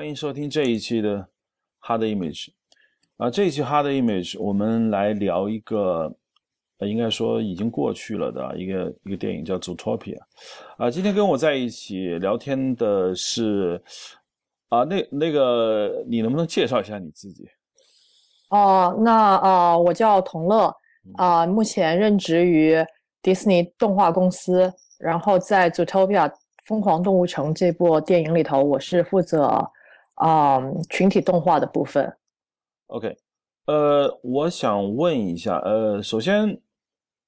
欢迎收听这一期的 Hard Image 啊，这一期 Hard Image 我们来聊一个，呃，应该说已经过去了的一个一个电影叫《Zootopia》啊。今天跟我在一起聊天的是啊，那那个你能不能介绍一下你自己？哦，那啊，我叫童乐啊，目前任职于迪士尼动画公司，然后在《Zootopia》疯狂动物城这部电影里头，我是负责。啊，群体动画的部分。OK，呃，我想问一下，呃，首先，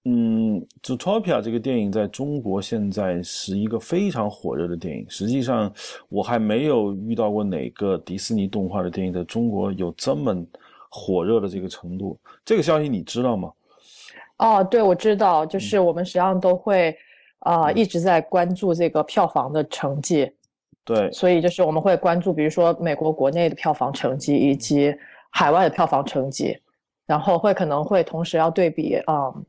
嗯，《Zootopia》这个电影在中国现在是一个非常火热的电影。实际上，我还没有遇到过哪个迪士尼动画的电影在中国有这么火热的这个程度。这个消息你知道吗？哦，对，我知道，就是我们实际上都会啊一直在关注这个票房的成绩。对，所以就是我们会关注，比如说美国国内的票房成绩以及海外的票房成绩，然后会可能会同时要对比，嗯，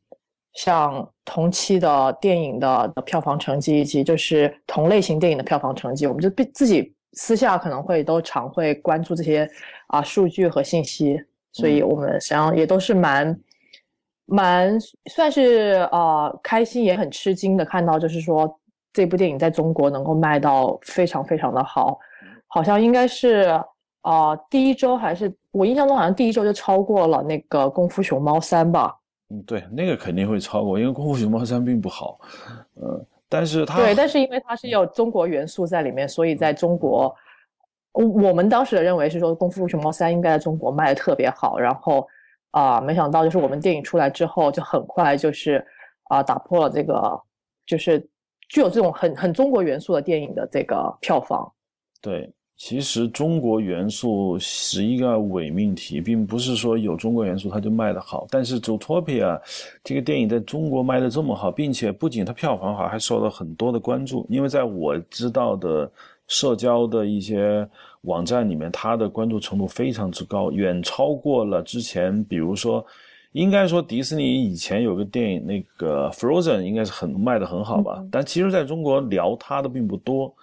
像同期的电影的的票房成绩以及就是同类型电影的票房成绩，我们就自己私下可能会都常会关注这些啊数据和信息，所以我们实际上也都是蛮蛮算是啊开心也很吃惊的看到，就是说。这部电影在中国能够卖到非常非常的好，好像应该是啊第一周还是我印象中好像第一周就超过了那个《功夫熊猫三》吧？嗯，对，那个肯定会超过，因为《功夫熊猫三》并不好，呃，但是它对，但是因为它是有中国元素在里面，所以在中国，我我们当时的认为是说《功夫熊猫三》应该在中国卖的特别好，然后啊，没想到就是我们电影出来之后就很快就是啊打破了这个就是。具有这种很很中国元素的电影的这个票房，对，其实中国元素是一个伪命题，并不是说有中国元素它就卖得好。但是《Zootopia》这个电影在中国卖得这么好，并且不仅它票房好，还受到很多的关注。因为在我知道的社交的一些网站里面，它的关注程度非常之高，远超过了之前，比如说。应该说，迪士尼以前有个电影，那个 Frozen 应该是很卖的很好吧？但其实在中国聊它的并不多，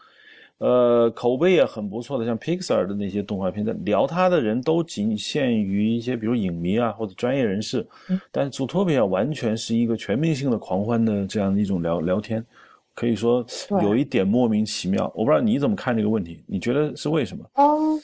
呃，口碑也很不错的，像 Pixar 的那些动画片，聊它的人都仅限于一些比如影迷啊或者专业人士。嗯但是《Zootopia》完全是一个全民性的狂欢的这样的一种聊聊天，可以说有一点莫名其妙。我不知道你怎么看这个问题？你觉得是为什么？嗯，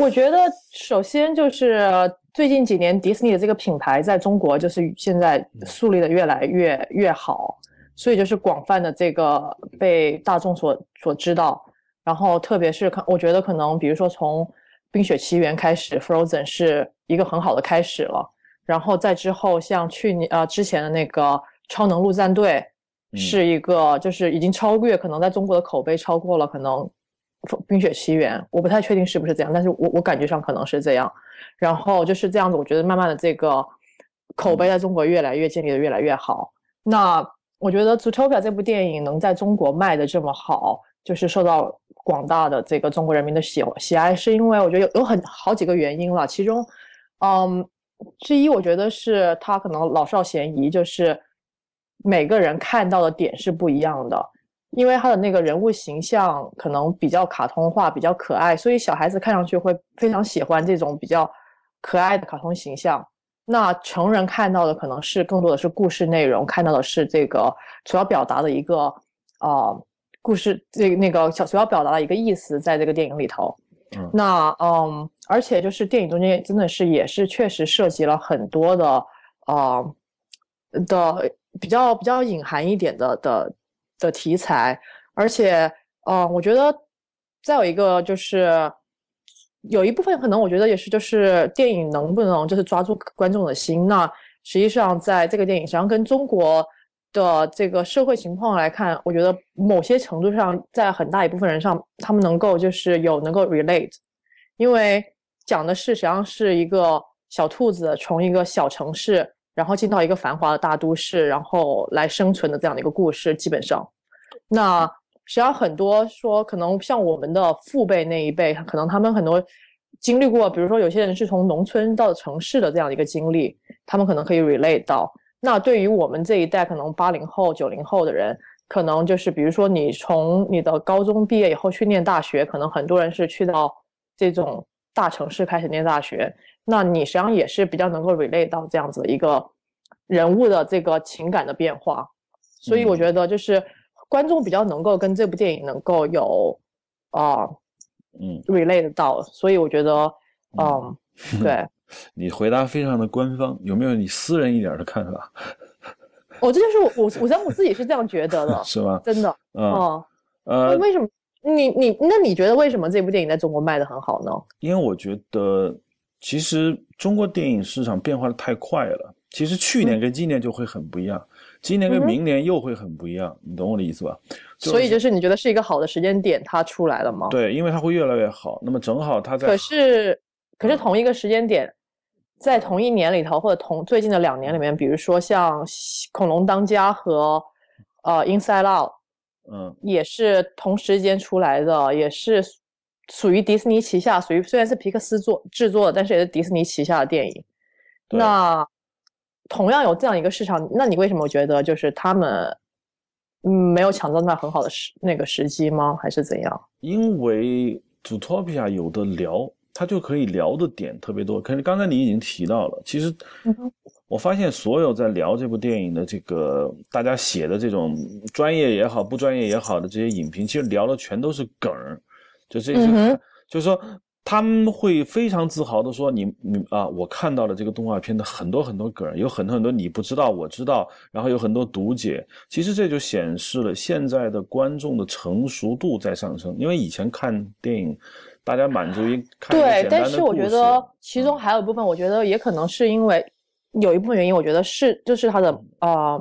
我觉得首先就是。最近几年，迪士尼的这个品牌在中国就是现在树立的越来越越好，所以就是广泛的这个被大众所所知道。然后特别是看，我觉得可能比如说从《冰雪奇缘》开始，《Frozen》是一个很好的开始了。然后在之后，像去年呃之前的那个《超能陆战队》，是一个就是已经超越可能在中国的口碑超过了可能《冰雪奇缘》，我不太确定是不是这样，但是我我感觉上可能是这样。然后就是这样子，我觉得慢慢的这个口碑在中国越来越建立的越来越好。那我觉得《Zootopia》这部电影能在中国卖的这么好，就是受到广大的这个中国人民的喜喜爱，是因为我觉得有有很好几个原因了。其中，嗯，之一我觉得是他可能老少咸宜，就是每个人看到的点是不一样的。因为他的那个人物形象可能比较卡通化，比较可爱，所以小孩子看上去会非常喜欢这种比较。可爱的卡通形象，那成人看到的可能是更多的是故事内容，看到的是这个所要表达的一个啊故事，这那个小所要表达的一个意思，在这个电影里头。那嗯，而且就是电影中间真的是也是确实涉及了很多的啊的比较比较隐含一点的的的题材，而且嗯，我觉得再有一个就是。有一部分可能，我觉得也是，就是电影能不能就是抓住观众的心。那实际上，在这个电影实际上，跟中国的这个社会情况来看，我觉得某些程度上，在很大一部分人上，他们能够就是有能够 relate，因为讲的是实际上是一个小兔子从一个小城市，然后进到一个繁华的大都市，然后来生存的这样的一个故事。基本上，那。实际上很多说，可能像我们的父辈那一辈，可能他们很多经历过，比如说有些人是从农村到城市的这样的一个经历，他们可能可以 relate 到。那对于我们这一代，可能八零后、九零后的人，可能就是比如说你从你的高中毕业以后去念大学，可能很多人是去到这种大城市开始念大学，那你实际上也是比较能够 relate 到这样子一个人物的这个情感的变化，所以我觉得就是观众比较能够跟这部电影能够有啊。嗯，relate 到，所以我觉得，嗯，对，你回答非常的官方，有没有你私人一点的看法？我这就是我，我我想我自己是这样觉得的，是吗？真的，嗯，呃，为什么？你你那你觉得为什么这部电影在中国卖的很好呢？因为我觉得，其实中国电影市场变化的太快了，其实去年跟今年就会很不一样。今年跟明年又会很不一样，你懂我的意思吧？所以就是你觉得是一个好的时间点，它出来了吗？对，因为它会越来越好。那么正好它在，可是可是同一个时间点，在同一年里头，或者同最近的两年里面，比如说像《恐龙当家》和呃《Inside Out》，嗯，也是同时间出来的，也是属于迪士尼旗下，属于虽然是皮克斯做制作的，但是也是迪士尼旗下的电影。那。同样有这样一个市场，那你为什么觉得就是他们，嗯，没有抢到那很好的时那个时机吗？还是怎样？因为 Zootopia 有的聊，它就可以聊的点特别多。可是刚才你已经提到了，其实我发现所有在聊这部电影的这个大家写的这种专业也好、不专业也好的这些影评，其实聊的全都是梗儿，就这些，就是说。他们会非常自豪的说：“你你啊，我看到了这个动画片的很多很多梗，有很多很多你不知道，我知道，然后有很多读解。其实这就显示了现在的观众的成熟度在上升。因为以前看电影，大家满足于看对，但是我觉得其中还有一部分，我觉得也可能是因为有一部分原因，我觉得是就是它的啊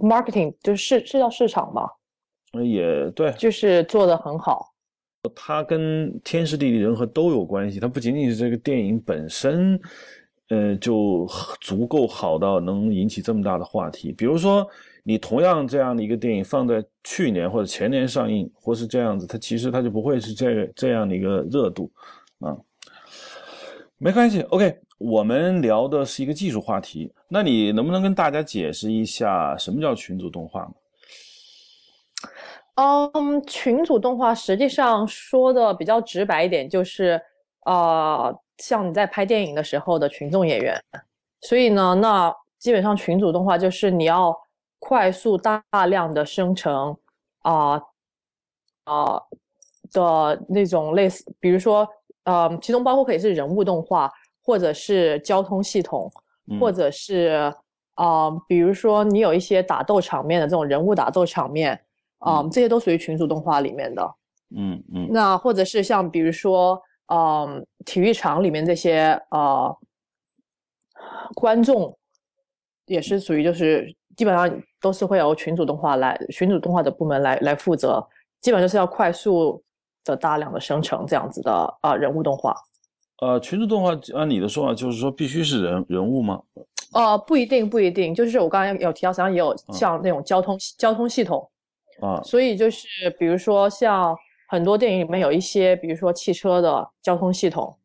，marketing 就是是叫市场吧，也对，就是做的很好。”它跟天时地利人和都有关系，它不仅仅是这个电影本身，呃，就足够好到能引起这么大的话题。比如说，你同样这样的一个电影放在去年或者前年上映，或是这样子，它其实它就不会是这这样的一个热度，啊，没关系。OK，我们聊的是一个技术话题，那你能不能跟大家解释一下什么叫群组动画嗯，群组动画实际上说的比较直白一点，就是呃，像你在拍电影的时候的群众演员。所以呢，那基本上群组动画就是你要快速大量的生成啊啊的那种类似，比如说呃，其中包括可以是人物动画，或者是交通系统，或者是啊，比如说你有一些打斗场面的这种人物打斗场面。啊，这些都属于群组动画里面的，嗯嗯。那或者是像比如说，嗯，体育场里面这些呃观众，也是属于就是基本上都是会由群组动画来群组动画的部门来来负责，基本就是要快速的大量的生成这样子的啊人物动画。呃，群组动画按你的说法就是说必须是人人物吗？呃，不一定不一定，就是我刚才有提到，实际上也有像那种交通交通系统。啊，所以就是比如说像很多电影里面有一些，比如说汽车的交通系统，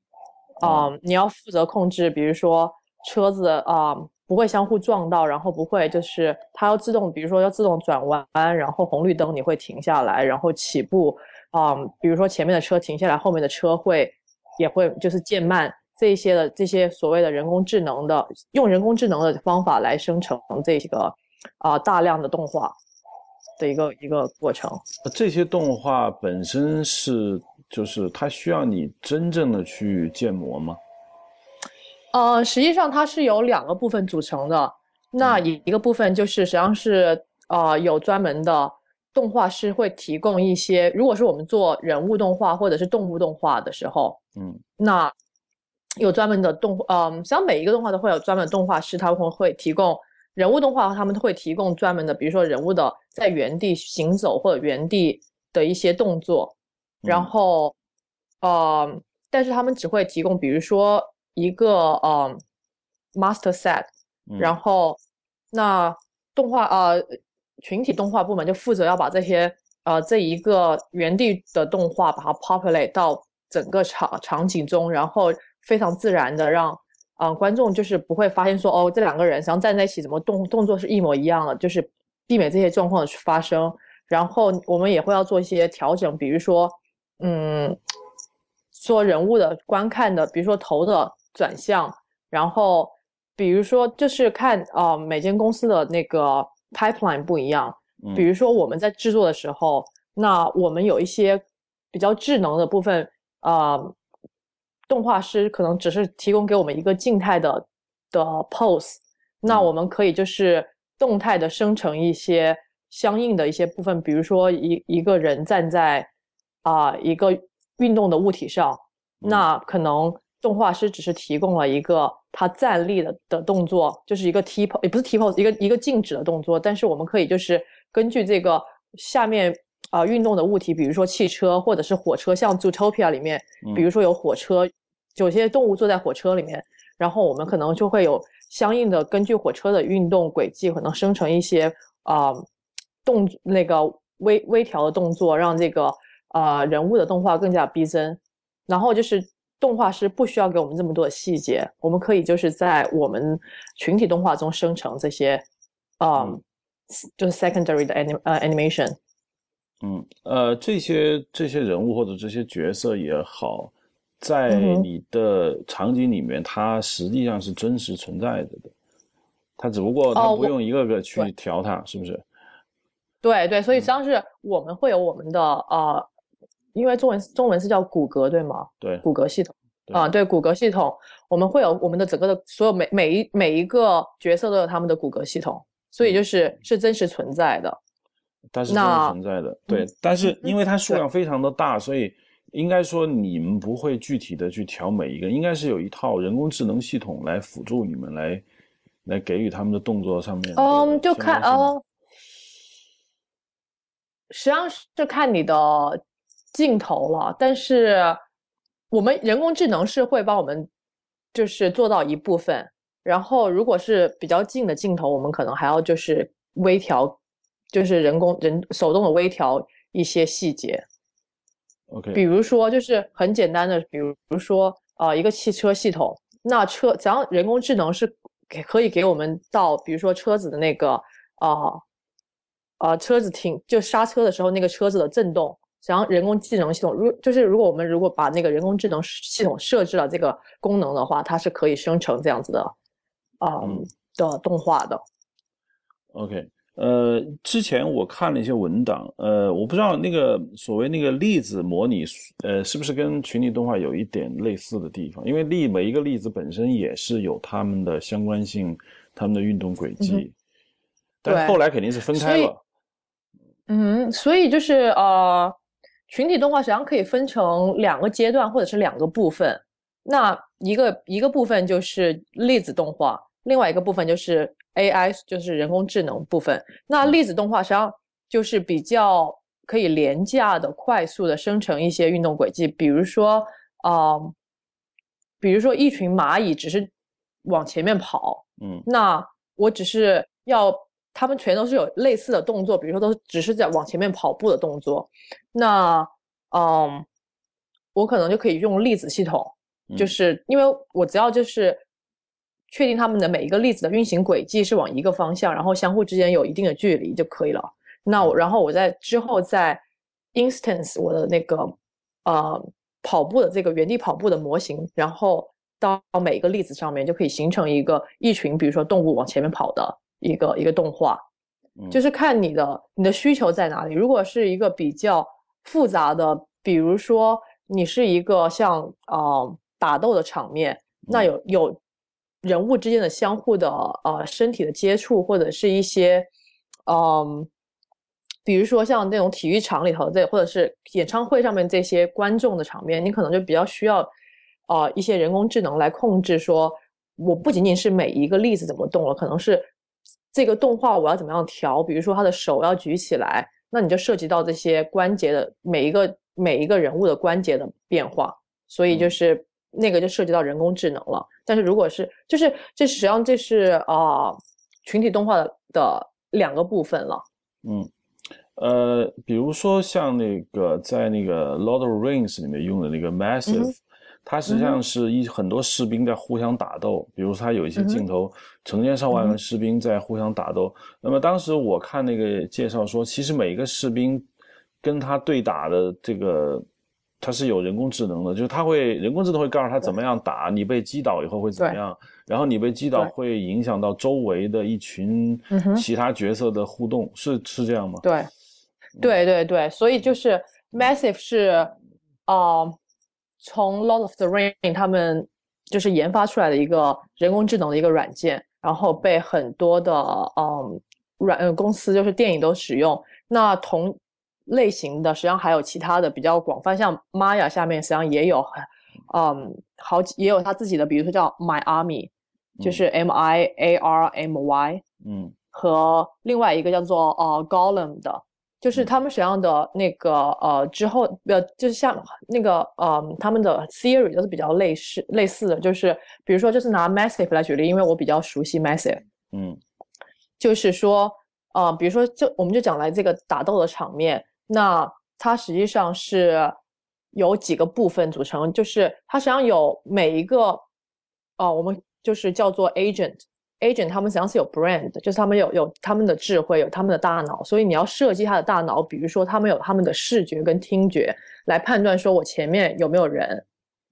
啊，你要负责控制，比如说车子啊不会相互撞到，然后不会就是它要自动，比如说要自动转弯，然后红绿灯你会停下来，然后起步，啊，比如说前面的车停下来，后面的车会也会就是渐慢，这些的这些所谓的人工智能的用人工智能的方法来生成这个啊大量的动画。的一个一个过程，这些动画本身是就是它需要你真正的去建模吗？呃，实际上它是由两个部分组成的。那一一个部分就是实际上是呃有专门的动画师会提供一些，如果是我们做人物动画或者是动物动画的时候，嗯，那有专门的动，嗯，实际上每一个动画都会有专门动画师，他会会提供。人物动画，他们都会提供专门的，比如说人物的在原地行走或者原地的一些动作，然后，呃，但是他们只会提供，比如说一个呃 master set，然后那动画呃群体动画部门就负责要把这些呃这一个原地的动画把它 populate 到整个场场景中，然后非常自然的让。啊，观众就是不会发现说，哦，这两个人实际上站在一起，怎么动动作是一模一样的，就是避免这些状况的发生。然后我们也会要做一些调整，比如说，嗯，做人物的观看的，比如说头的转向，然后比如说就是看啊，每间公司的那个 pipeline 不一样。比如说我们在制作的时候，那我们有一些比较智能的部分，啊，动画师可能只是提供给我们一个静态的的 pose，那我们可以就是动态的生成一些。相应的一些部分，比如说一一个人站在啊一个运动的物体上，那可能动画师只是提供了一个他站立的的动作，就是一个 T pose，也不是 T pose，一个一个静止的动作。但是我们可以就是根据这个下面啊运动的物体，比如说汽车或者是火车，像 Zootopia 里面，比如说有火车，有些动物坐在火车里面，然后我们可能就会有相应的根据火车的运动轨迹，可能生成一些啊。动那个微微调的动作，让这个呃人物的动画更加逼真。然后就是动画师不需要给我们这么多的细节，我们可以就是在我们群体动画中生成这些，嗯，就是 secondary 的 anim 呃 animation。嗯，呃，这些这些人物或者这些角色也好，在你的场景里面，它实际上是真实存在着的。它只不过它不用一个个去调它，是不是？对对，所以实际上是我们会有我们的呃，因为中文中文是叫骨骼对吗？对，骨骼系统啊，对骨骼系统，我们会有我们的整个的所有每每一每一个角色都有他们的骨骼系统，所以就是是真实存在的。它是真实存在的，对，但是因为它数量非常的大，所以应该说你们不会具体的去调每一个，应该是有一套人工智能系统来辅助你们来来给予他们的动作上面。嗯，就看哦。实际上是看你的镜头了，但是我们人工智能是会帮我们，就是做到一部分。然后如果是比较近的镜头，我们可能还要就是微调，就是人工人手动的微调一些细节。OK，比如说就是很简单的，比如说啊一个汽车系统，那车只要人工智能是给可以给我们到，比如说车子的那个啊。呃，车子停就刹车的时候，那个车子的震动，只要人工智能系统，如就是如果我们如果把那个人工智能系统设置了这个功能的话，它是可以生成这样子的，啊的动画的。OK，呃，之前我看了一些文档，呃，我不知道那个所谓那个粒子模拟，呃，是不是跟群体动画有一点类似的地方？因为粒每一个粒子本身也是有它们的相关性，它们的运动轨迹，但后来肯定是分开了。嗯，所以就是呃，群体动画实际上可以分成两个阶段或者是两个部分。那一个一个部分就是粒子动画，另外一个部分就是 AI，就是人工智能部分。那粒子动画实际上就是比较可以廉价的、快速的生成一些运动轨迹，比如说啊，比如说一群蚂蚁只是往前面跑，嗯，那我只是要。他们全都是有类似的动作，比如说都只是在往前面跑步的动作。那，嗯，我可能就可以用粒子系统，就是因为我只要就是确定他们的每一个粒子的运行轨迹是往一个方向，然后相互之间有一定的距离就可以了。那我然后我在之后在 instance 我的那个呃跑步的这个原地跑步的模型，然后到每一个粒子上面就可以形成一个一群，比如说动物往前面跑的。一个一个动画，就是看你的你的需求在哪里。如果是一个比较复杂的，比如说你是一个像呃打斗的场面，那有有人物之间的相互的呃身体的接触，或者是一些嗯，比如说像那种体育场里头这，或者是演唱会上面这些观众的场面，你可能就比较需要啊一些人工智能来控制。说我不仅仅是每一个例子怎么动了，可能是。这个动画我要怎么样调？比如说他的手要举起来，那你就涉及到这些关节的每一个每一个人物的关节的变化，所以就是那个就涉及到人工智能了。但是如果是就是这实际上这是啊群体动画的的两个部分了。嗯，呃，比如说像那个在那个《Lord of Rings》里面用的那个 Massive。它实际上是一很多士兵在互相打斗，比如它有一些镜头，成千上万个士兵在互相打斗。那么当时我看那个介绍说，其实每一个士兵跟他对打的这个，他是有人工智能的，就是它会人工智能会告诉他怎么样打，你被击倒以后会怎么样，然后你被击倒会影响到周围的一群其他角色的互动，是是这样吗？对，对对对，所以就是 Massive 是啊。从 Lord of the Ring 他们就是研发出来的一个人工智能的一个软件，然后被很多的嗯软呃公司就是电影都使用。那同类型的实际上还有其他的比较广泛，像 Maya 下面实际上也有嗯好几也有他自己的，比如说叫 My Army，就是 M I A R M Y，嗯，和另外一个叫做呃 Golem 的。就是他们实际上的那个呃之后呃就是像那个呃他们的 theory 都是比较类似类似的，就是比如说就是拿 massive 来举例，因为我比较熟悉 massive，嗯，就是说呃比如说就我们就讲来这个打斗的场面，那它实际上是有几个部分组成，就是它实际上有每一个呃我们就是叫做 agent。agent 他们实际上是有 brand，就是他们有有他们的智慧，有他们的大脑，所以你要设计他的大脑，比如说他们有他们的视觉跟听觉来判断说我前面有没有人，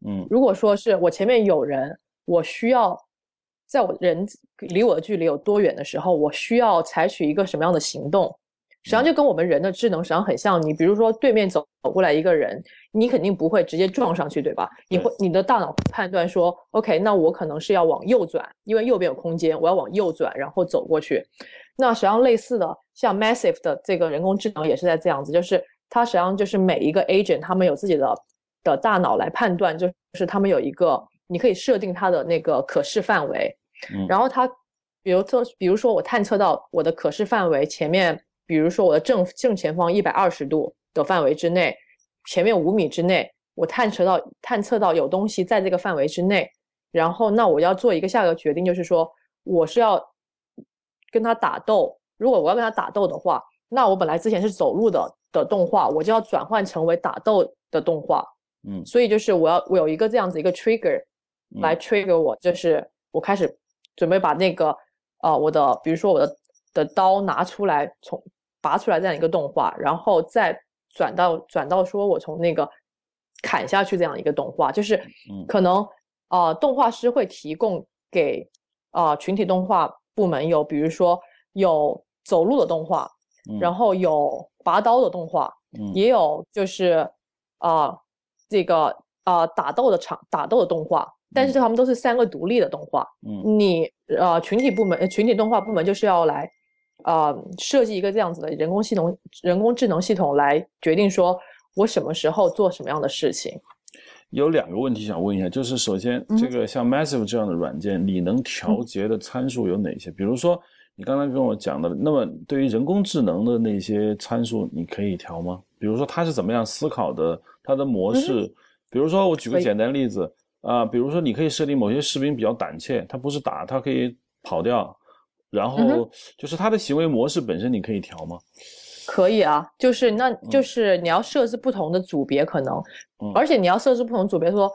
嗯，如果说是我前面有人，我需要在我人离我的距离有多远的时候，我需要采取一个什么样的行动。实际上就跟我们人的智能实际上很像。你比如说对面走走过来一个人，你肯定不会直接撞上去，对吧？你会你的大脑判断说，OK，那我可能是要往右转，因为右边有空间，我要往右转，然后走过去。那实际上类似的，像 Massive 的这个人工智能也是在这样子，就是它实际上就是每一个 agent 他们有自己的的大脑来判断，就是他们有一个你可以设定它的那个可视范围，然后它比如说比如说我探测到我的可视范围前面。比如说我的正正前方一百二十度的范围之内，前面五米之内，我探测到探测到有东西在这个范围之内，然后那我要做一个下一个决定，就是说我是要跟他打斗。如果我要跟他打斗的话，那我本来之前是走路的的动画，我就要转换成为打斗的动画。嗯，所以就是我要我有一个这样子一个 trigger 来 trigger 我，就是我开始准备把那个呃我的比如说我的的刀拿出来从。拔出来这样一个动画，然后再转到转到说我从那个砍下去这样一个动画，就是可能呃动画师会提供给啊群体动画部门有，比如说有走路的动画，然后有拔刀的动画，也有就是啊这个啊打斗的场打斗的动画，但是他们都是三个独立的动画。嗯，你呃群体部门群体动画部门就是要来。呃，设计一个这样子的人工系统、人工智能系统来决定说，我什么时候做什么样的事情。有两个问题想问一下，就是首先，这个像 Massive 这样的软件，你能调节的参数有哪些？比如说，你刚才跟我讲的，那么对于人工智能的那些参数，你可以调吗？比如说，它是怎么样思考的？它的模式？比如说，我举个简单例子啊，比如说，你可以设定某些士兵比较胆怯，他不是打，他可以跑掉。然后就是他的行为模式本身，你可以调吗？可以啊，就是那就是你要设置不同的组别可能，而且你要设置不同组别，说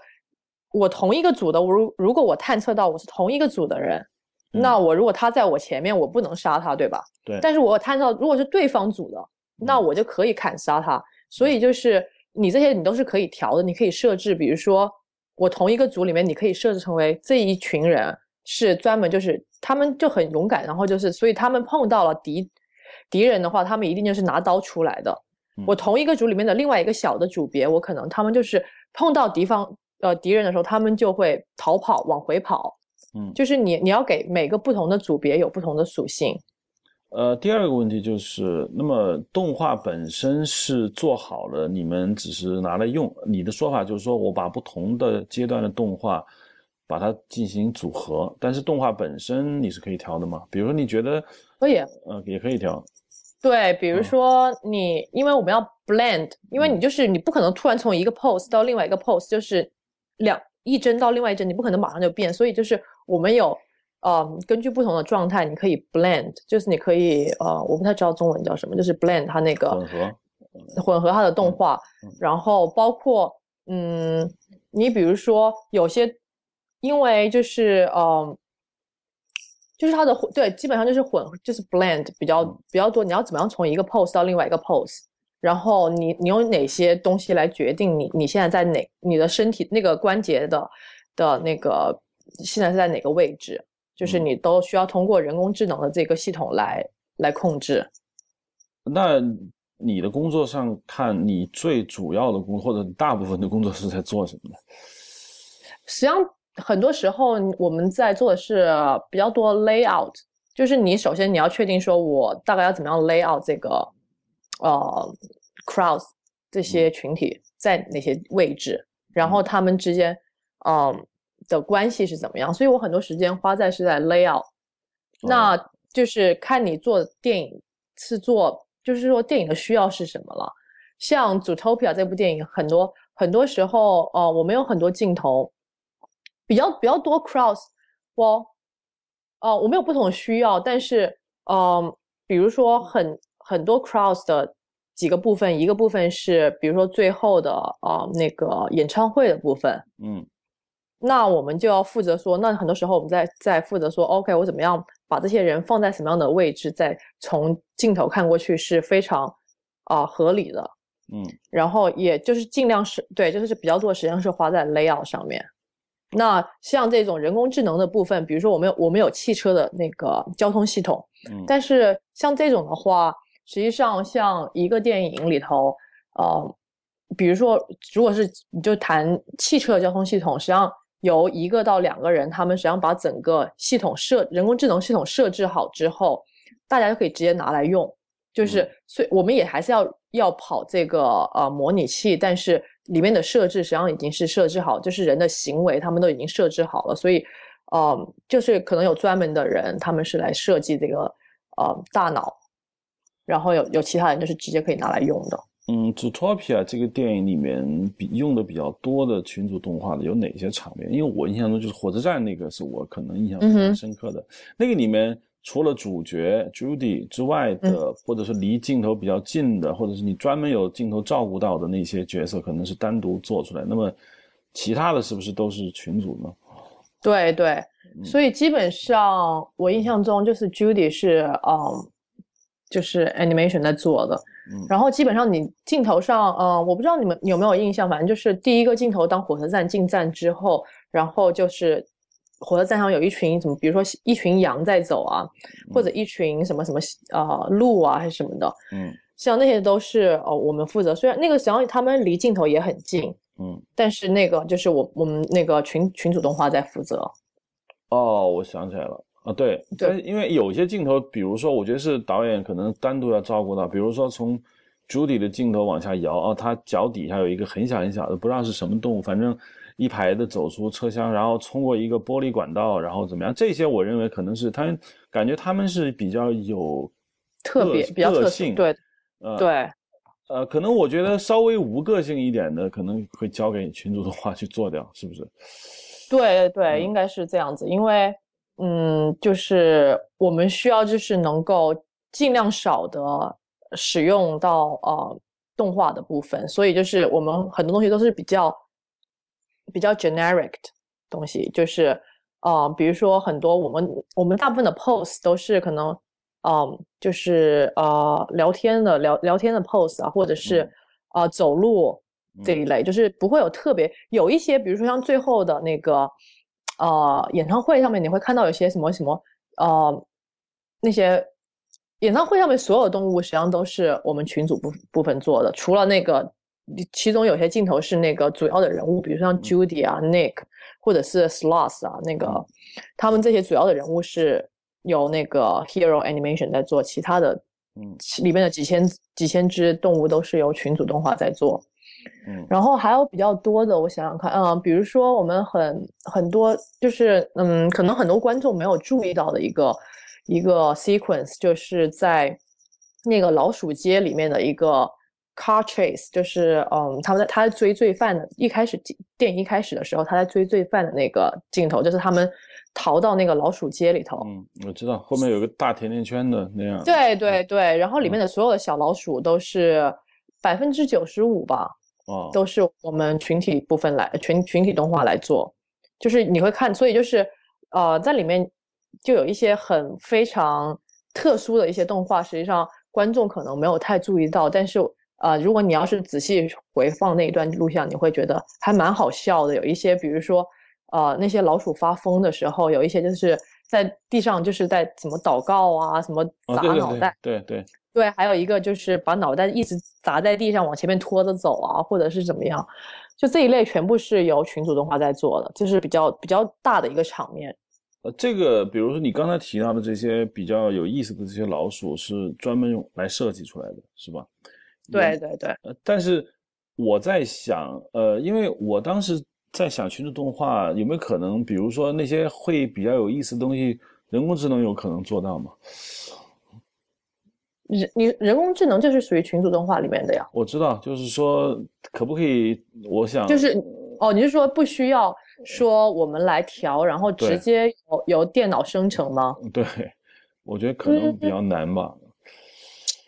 我同一个组的，我如如果我探测到我是同一个组的人，那我如果他在我前面，我不能杀他，对吧？对。但是我探测到如果是对方组的，那我就可以砍杀他。所以就是你这些你都是可以调的，你可以设置，比如说我同一个组里面，你可以设置成为这一群人。是专门就是他们就很勇敢，然后就是所以他们碰到了敌敌人的话，他们一定就是拿刀出来的。我同一个组里面的另外一个小的组别，我可能他们就是碰到敌方呃敌人的时候，他们就会逃跑往回跑。嗯，就是你你要给每个不同的组别有不同的属性。呃，第二个问题就是，那么动画本身是做好了，你们只是拿来用。你的说法就是说我把不同的阶段的动画。把它进行组合，但是动画本身你是可以调的吗？比如说你觉得可以，嗯，也可以调。对，比如说你，因为我们要 blend，因为你就是你不可能突然从一个 pose 到另外一个 pose，就是两一帧到另外一帧，你不可能马上就变，所以就是我们有，呃，根据不同的状态，你可以 blend，就是你可以，呃，我不太知道中文叫什么，就是 blend 它那个混合，混合它的动画，然后包括，嗯。你比如说有些，因为就是嗯，就是它的对，基本上就是混，就是 blend 比较比较多。你要怎么样从一个 pose 到另外一个 pose？然后你你用哪些东西来决定你你现在在哪？你的身体那个关节的的那个现在是在哪个位置？就是你都需要通过人工智能的这个系统来来控制。那你的工作上看，你最主要的工或者大部分的工作是在做什么呢？实际上，很多时候我们在做的是比较多 layout，就是你首先你要确定说我大概要怎么样 layout 这个。呃，crowds 这些群体在哪些位置，然后他们之间，嗯的关系是怎么样？所以我很多时间花在是在 layout，那就是看你做电影是做，就是说电影的需要是什么了。像《Zootopia》这部电影，很多很多时候，呃，我们有很多镜头，比较比较多 crowds，我，呃，我们有不同的需要，但是，嗯，比如说很。很多 crowds 的几个部分，一个部分是比如说最后的啊那个演唱会的部分，嗯，那我们就要负责说，那很多时候我们在在负责说，OK，我怎么样把这些人放在什么样的位置，再从镜头看过去是非常啊合理的，嗯，然后也就是尽量是对，就是比较多的时间是花在 layout 上面。那像这种人工智能的部分，比如说我们有我们有汽车的那个交通系统，嗯，但是像这种的话。实际上，像一个电影里头，呃，比如说，如果是你就谈汽车交通系统，实际上由一个到两个人，他们实际上把整个系统设人工智能系统设置好之后，大家就可以直接拿来用。就是，所以我们也还是要要跑这个呃模拟器，但是里面的设置实际上已经是设置好，就是人的行为他们都已经设置好了。所以，呃，就是可能有专门的人，他们是来设计这个呃大脑。然后有有其他人就是直接可以拿来用的。嗯，Zootopia 这个电影里面比用的比较多的群组动画的有哪些场面？因为我印象中就是火车站那个是我可能印象非常深刻的。那个里面除了主角 Judy 之外的，或者是离镜头比较近的，或者是你专门有镜头照顾到的那些角色，可能是单独做出来。那么其他的是不是都是群组呢？对对，所以基本上我印象中就是 Judy 是嗯。就是 animation 在做的，然后基本上你镜头上，嗯，我不知道你们有没有印象，反正就是第一个镜头，当火车站进站之后，然后就是火车站上有一群什么，比如说一群羊在走啊，或者一群什么什么啊鹿啊还是什么的，嗯，像那些都是哦我们负责，虽然那个实际上他们离镜头也很近，嗯，但是那个就是我我们那个群群主动画在负责。哦，我想起来了。啊，对，对，因为有些镜头，比如说，我觉得是导演可能单独要照顾到，比如说从 Judy 的镜头往下摇，哦，他脚底下有一个很小很小的，不知道是什么动物，反正一排的走出车厢，然后冲过一个玻璃管道，然后怎么样？这些我认为可能是他感觉他们是比较有特别比较特性，对，呃，对，呃，可能我觉得稍微无个性一点的，可能会交给群主的话去做掉，是不是？对对，应该是这样子，因为。嗯，就是我们需要，就是能够尽量少的使用到呃动画的部分，所以就是我们很多东西都是比较比较 generic 的东西，就是呃，比如说很多我们我们大部分的 pose 都是可能嗯，就是呃聊天的聊聊天的 pose 啊，或者是呃走路这一类，就是不会有特别有一些，比如说像最后的那个。呃，演唱会上面你会看到有些什么什么，呃，那些演唱会上面所有动物实际上都是我们群组部部分做的，除了那个其中有些镜头是那个主要的人物，比如像 Judy 啊、Nick 或者是 Sloth 啊，那个他们这些主要的人物是由那个 Hero Animation 在做，其他的嗯。里面的几千几千只动物都是由群组动画在做。嗯，然后还有比较多的，我想想看，嗯，比如说我们很很多，就是嗯，可能很多观众没有注意到的一个一个 sequence，就是在那个老鼠街里面的一个 car chase，就是嗯，他们在他在追罪犯的，一开始电影一开始的时候，他在追罪犯的那个镜头，就是他们逃到那个老鼠街里头。嗯，我知道后面有个大甜甜圈的那样。对对对，然后里面的所有的小老鼠都是百分之九十五吧。哦，都是我们群体部分来群群体动画来做，就是你会看，所以就是呃，在里面就有一些很非常特殊的一些动画，实际上观众可能没有太注意到，但是呃，如果你要是仔细回放那一段录像，你会觉得还蛮好笑的。有一些，比如说呃，那些老鼠发疯的时候，有一些就是在地上就是在怎么祷告啊，什么砸脑袋，对对。对，还有一个就是把脑袋一直砸在地上，往前面拖着走啊，或者是怎么样，就这一类全部是由群组动画在做的，就是比较比较大的一个场面。呃，这个比如说你刚才提到的这些比较有意思的这些老鼠，是专门用来设计出来的，是吧？对对对。呃，但是我在想，呃，因为我当时在想群组动画有没有可能，比如说那些会比较有意思的东西，人工智能有可能做到吗？人你人工智能就是属于群组动画里面的呀。我知道，就是说可不可以？我想就是哦，你是说不需要说我们来调，然后直接由由电脑生成吗？对，我觉得可能比较难吧。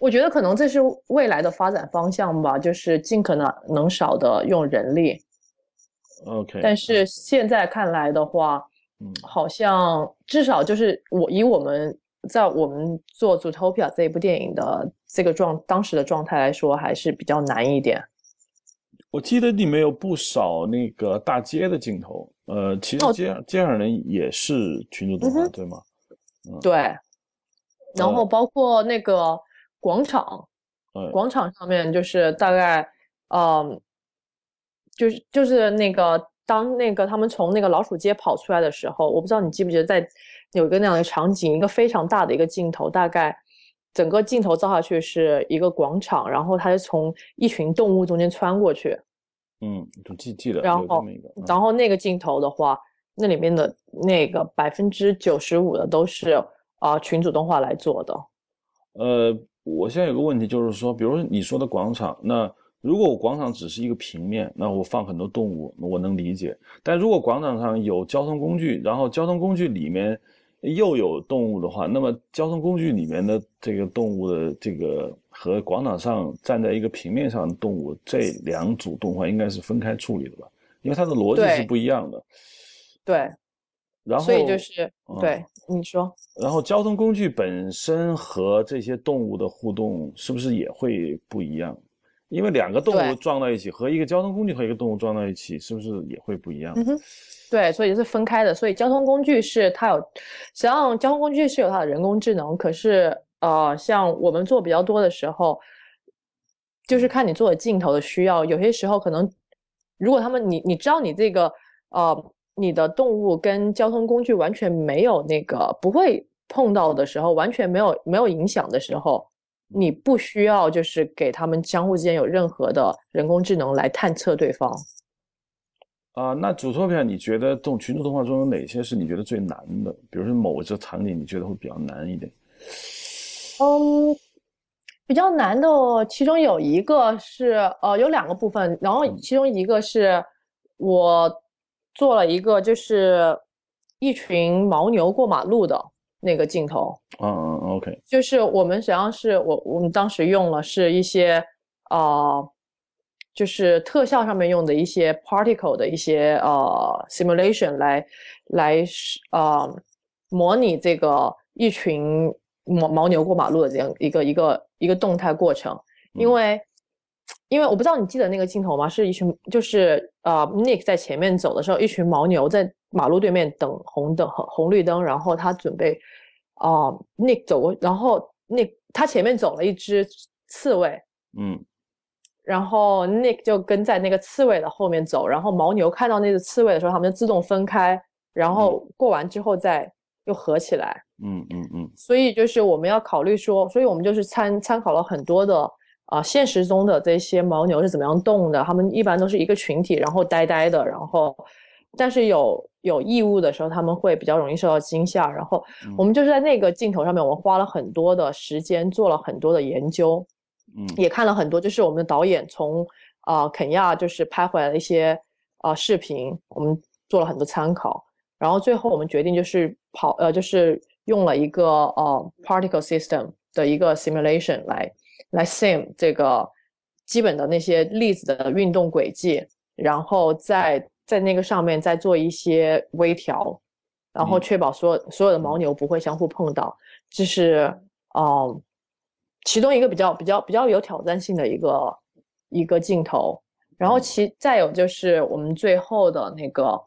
我觉得可能这是未来的发展方向吧，就是尽可能能少的用人力。OK。但是现在看来的话，嗯，好像至少就是我以我们。在我们做《Zootopia》这一部电影的这个状当时的状态来说，还是比较难一点。我记得里面有不少那个大街的镜头，呃，其实街街上人也是群主动画，对吗？对。然后包括那个广场，广场上面就是大概，嗯，就是就是那个当那个他们从那个老鼠街跑出来的时候，我不知道你记不记得在。有一个那样的场景，一个非常大的一个镜头，大概整个镜头照下去是一个广场，然后它是从一群动物中间穿过去。嗯，记记得。然后，然后那个镜头的话，那里面的那个百分之九十五的都是啊群主动画来做的。呃，我现在有个问题就是说，比如说你说的广场，那如果我广场只是一个平面，那我放很多动物，我能理解。但如果广场上有交通工具，然后交通工具里面。又有动物的话，那么交通工具里面的这个动物的这个和广场上站在一个平面上的动物这两组动画应该是分开处理的吧？因为它的逻辑是不一样的。对。然后。所以就是对你说。然后交通工具本身和这些动物的互动是不是也会不一样？因为两个动物撞到一起，和一个交通工具和一个动物撞到一起，是不是也会不一样？嗯哼。对，所以是分开的。所以交通工具是它有，实际上交通工具是有它的人工智能。可是，呃，像我们做比较多的时候，就是看你做的镜头的需要。有些时候可能，如果他们你你知道你这个呃你的动物跟交通工具完全没有那个不会碰到的时候，完全没有没有影响的时候，你不需要就是给他们相互之间有任何的人工智能来探测对方。啊，那主图片你觉得这种群众动画中有哪些是你觉得最难的？比如说某一个场景你觉得会比较难一点？嗯，比较难的其中有一个是呃有两个部分，然后其中一个是我做了一个就是一群牦牛过马路的那个镜头。嗯嗯，OK。就是我们实际上是我我们当时用了是一些啊。就是特效上面用的一些 particle 的一些呃 simulation 来来呃模拟这个一群牦牦牛过马路的这样一个一个一个动态过程，因为因为我不知道你记得那个镜头吗？是一群就是呃 Nick 在前面走的时候，一群牦牛在马路对面等红灯红绿灯，然后他准备啊 Nick 走过，然后 Nick 他前面走了一只刺猬，嗯。然后 Nick 就跟在那个刺猬的后面走，然后牦牛看到那只刺猬的时候，他们就自动分开，然后过完之后再又合起来。嗯嗯嗯。所以就是我们要考虑说，所以我们就是参参考了很多的啊现实中的这些牦牛是怎么样动的，他们一般都是一个群体，然后呆呆的，然后但是有有异物的时候，他们会比较容易受到惊吓。然后我们就是在那个镜头上面，我们花了很多的时间做了很多的研究。嗯，也看了很多，就是我们的导演从啊肯亚就是拍回来的一些啊视频，我们做了很多参考，然后最后我们决定就是跑呃就是用了一个呃 particle system 的一个 simulation 来来 sim 这个基本的那些粒子的运动轨迹，然后再在那个上面再做一些微调，然后确保所有所有的牦牛不会相互碰到。这是嗯，其中一个比较比较比较有挑战性的一个一个镜头。然后其再有就是我们最后的那个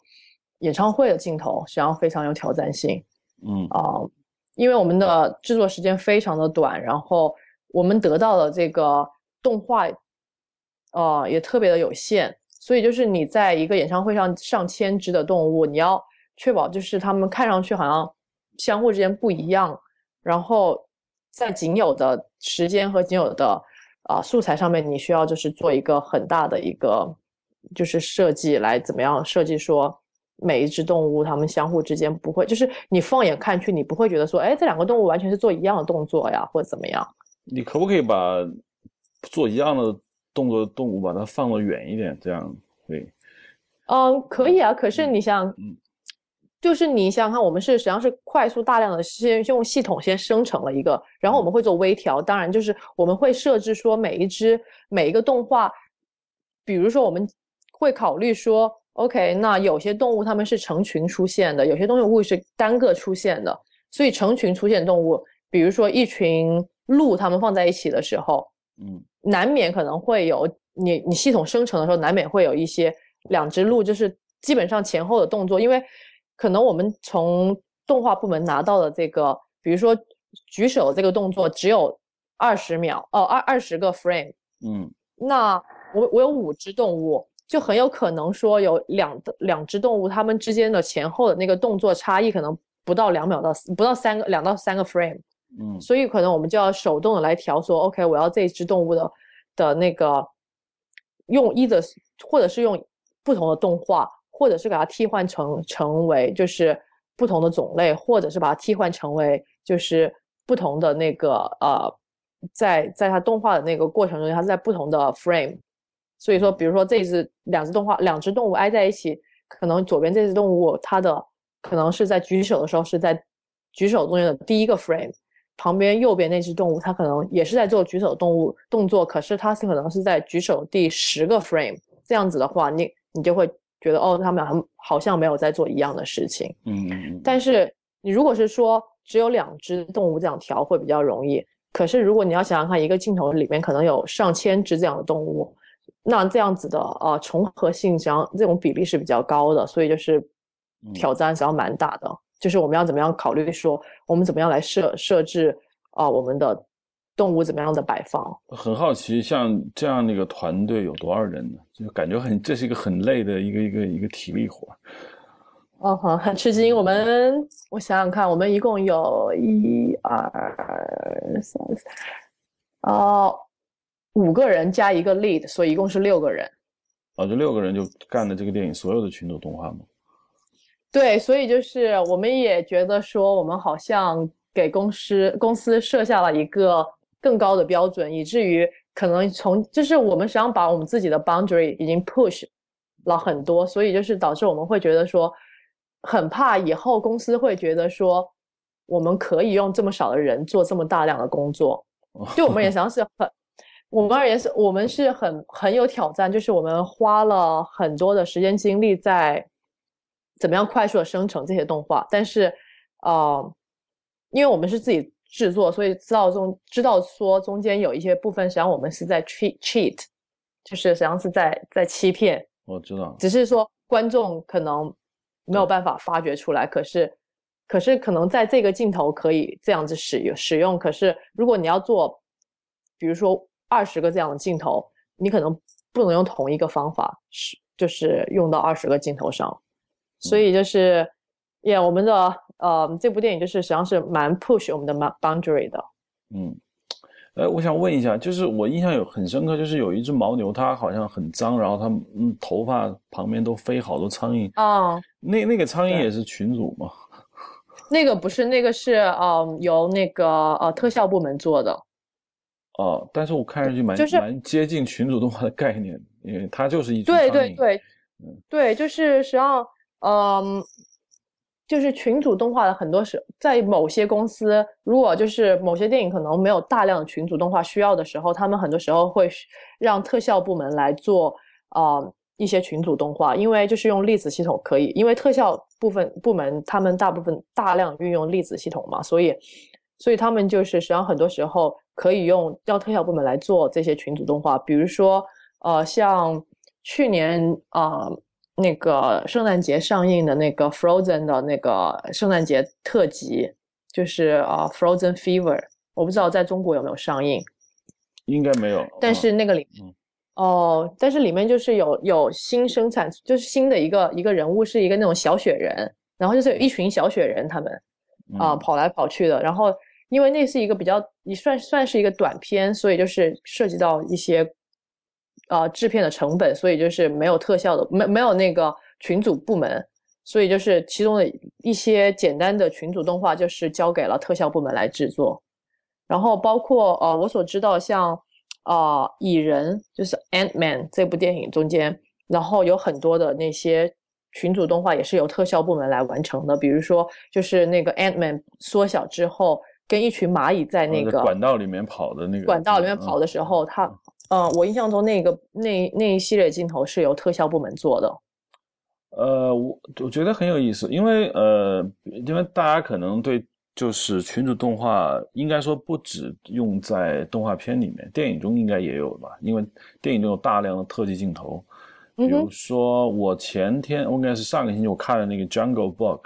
演唱会的镜头，实际上非常有挑战性。嗯啊，因为我们的制作时间非常的短，然后我们得到的这个动画，呃，也特别的有限，所以就是你在一个演唱会上上千只的动物，你要确保就是它们看上去好像相互之间不一样，然后在仅有的时间和仅有的啊素材上面，你需要就是做一个很大的一个就是设计来怎么样设计说。每一只动物，它们相互之间不会，就是你放眼看去，你不会觉得说，哎，这两个动物完全是做一样的动作呀，或者怎么样？你可不可以把做一样的动作的动物把它放得远一点？这样会？嗯，可以啊。可是你想，就是你想想看，我们是实际上是快速大量的先用系统先生成了一个，然后我们会做微调。当然，就是我们会设置说每一只每一个动画，比如说我们会考虑说。OK，那有些动物它们是成群出现的，有些动物是单个出现的。所以成群出现动物，比如说一群鹿，它们放在一起的时候，嗯，难免可能会有你你系统生成的时候，难免会有一些两只鹿，就是基本上前后的动作，因为可能我们从动画部门拿到的这个，比如说举手这个动作只有二十秒哦，二二十个 frame，嗯，那我我有五只动物。就很有可能说有两两只动物，它们之间的前后的那个动作差异可能不到两秒到不到三个两到三个 frame，嗯，所以可能我们就要手动的来调，说 OK，我要这只动物的的那个用一的或者是用不同的动画，或者是给它替换成成为就是不同的种类，或者是把它替换成为就是不同的那个呃，在在它动画的那个过程中，它是在不同的 frame。所以说，比如说这只两只动画，两只动物挨在一起，可能左边这只动物它的可能是在举手的时候是在举手中间的第一个 frame，旁边右边那只动物它可能也是在做举手动物动作，可是它是可能是在举手第十个 frame，这样子的话，你你就会觉得哦，他们俩好像没有在做一样的事情。嗯嗯。但是你如果是说只有两只动物这样调会比较容易，可是如果你要想想看，一个镜头里面可能有上千只这样的动物。那这样子的呃重合性，实际上这种比例是比较高的，所以就是挑战实际上蛮大的。就是我们要怎么样考虑说，我们怎么样来设设置啊我们的动物怎么样的摆放？很好奇，像这样的一个团队有多少人呢？就感觉很这是一个很累的一个一个一个体力活。哦，很很吃惊。我们我想想看，我们一共有一二三四，哦。五个人加一个 lead，所以一共是六个人。哦，这六个人就干了这个电影所有的群组动画吗？对，所以就是我们也觉得说，我们好像给公司公司设下了一个更高的标准，以至于可能从就是我们实际上把我们自己的 boundary 已经 push 了很多，所以就是导致我们会觉得说，很怕以后公司会觉得说，我们可以用这么少的人做这么大量的工作，对我们也实际上是很。我们而言是，我们是很很有挑战，就是我们花了很多的时间精力在怎么样快速的生成这些动画。但是，呃，因为我们是自己制作，所以知道中知道说中间有一些部分，实际上我们是在 cheat cheat，就是实际上是在在欺骗。我知道，只是说观众可能没有办法发掘出来，可是可是可能在这个镜头可以这样子使用使用。可是如果你要做，比如说。二十个这样的镜头，你可能不能用同一个方法，是就是用到二十个镜头上，所以就是，也我们的呃这部电影就是实际上是蛮 push 我们的 boundary 的。嗯，呃，我想问一下，就是我印象有很深刻，就是有一只牦牛，它好像很脏，然后它嗯头发旁边都飞好多苍蝇。哦，那那个苍蝇也是群主吗？那个不是，那个是呃由那个呃特效部门做的。哦，但是我看上去蛮蛮接近群主动画的概念，因为它就是一对对对，对，就是实际上，嗯，就是群组动画的很多时，在某些公司，如果就是某些电影可能没有大量的群组动画需要的时候，他们很多时候会让特效部门来做啊一些群组动画，因为就是用粒子系统可以，因为特效部分部门他们大部分大量运用粒子系统嘛，所以所以他们就是实际上很多时候可以用让特效部门来做这些群组动画，比如说呃像去年啊。那个圣诞节上映的那个 Frozen 的那个圣诞节特辑，就是啊 Frozen Fever，我不知道在中国有没有上映，应该没有。但是那个里，哦，但是里面就是有有新生产，就是新的一个一个人物，是一个那种小雪人，然后就是有一群小雪人他们啊跑来跑去的，然后因为那是一个比较，也算算是一个短片，所以就是涉及到一些。呃，制片的成本，所以就是没有特效的，没没有那个群组部门，所以就是其中的一些简单的群组动画，就是交给了特效部门来制作。然后包括呃，我所知道像呃蚁人，就是 Ant Man 这部电影中间，然后有很多的那些群组动画也是由特效部门来完成的。比如说，就是那个 Ant Man 缩小之后，跟一群蚂蚁在那个管道里面跑的那个管道里面跑的时候，他。嗯，我印象中那个那那一系列镜头是由特效部门做的。呃，我我觉得很有意思，因为呃，因为大家可能对就是群主动画，应该说不止用在动画片里面，电影中应该也有吧？因为电影中有大量的特技镜头，比如说我前天，我应该是上个星期我看了那个《Jungle Book》。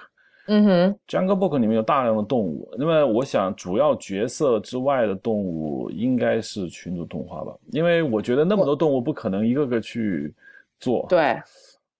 嗯哼，Jungle Book 里面有大量的动物，那么我想主要角色之外的动物应该是群组动画吧，因为我觉得那么多动物不可能一个个去做。对，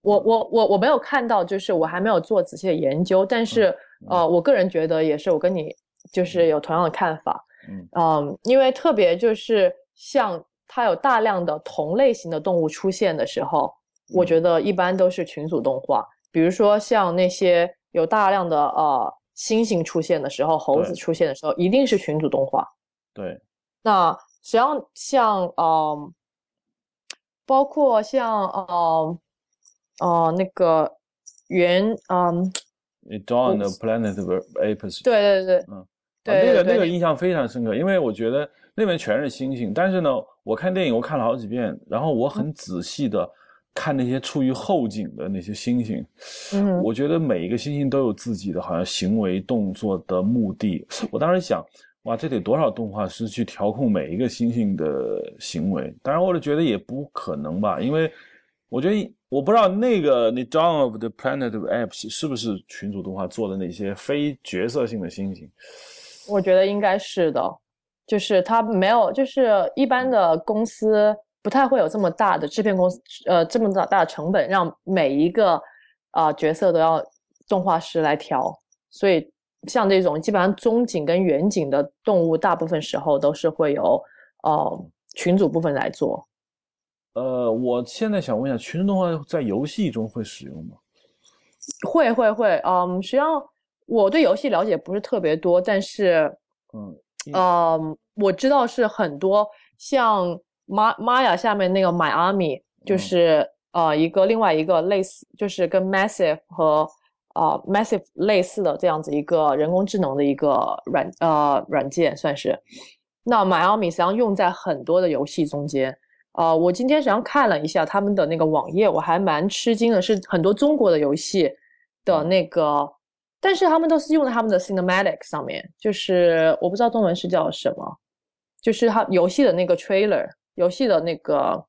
我我我我没有看到，就是我还没有做仔细的研究，但是呃，我个人觉得也是，我跟你就是有同样的看法。嗯嗯，因为特别就是像它有大量的同类型的动物出现的时候，我觉得一般都是群组动画，比如说像那些。有大量的呃猩猩出现的时候，猴子出现的时候，一定是群组动画。对，那实际上像呃，包括像呃呃那个原嗯，Dawn the Planet of Apes。对对对，嗯，对那个那个印象非常深刻，因为我觉得那边全是猩猩，但是呢，我看电影我看了好几遍，然后我很仔细的。看那些处于后景的那些星星，嗯，我觉得每一个星星都有自己的好像行为动作的目的。我当时想，哇，这得多少动画师去调控每一个星星的行为？当然，我就觉得也不可能吧，因为我觉得我不知道那个《The Dawn of the Planet of Apes》是不是群组动画做的那些非角色性的星星。我觉得应该是的，就是他没有，就是一般的公司。不太会有这么大的制片公司，呃，这么大大的成本，让每一个啊角色都要动画师来调。所以像这种基本上中景跟远景的动物，大部分时候都是会由呃群组部分来做。呃，我现在想问一下，群组动画在游戏中会使用吗？会会会，嗯，实际上我对游戏了解不是特别多，但是嗯嗯，我知道是很多像。玛玛雅下面那个 Miami 就是呃一个另外一个类似，就是跟 Massive 和呃 Massive 类似的这样子一个人工智能的一个软呃软件算是。那 Miami 实际上用在很多的游戏中间。呃，我今天实际上看了一下他们的那个网页，我还蛮吃惊的，是很多中国的游戏的那个，但是他们都是用在他们的 Cinematic 上面，就是我不知道中文是叫什么，就是他游戏的那个 Trailer。游戏的那个，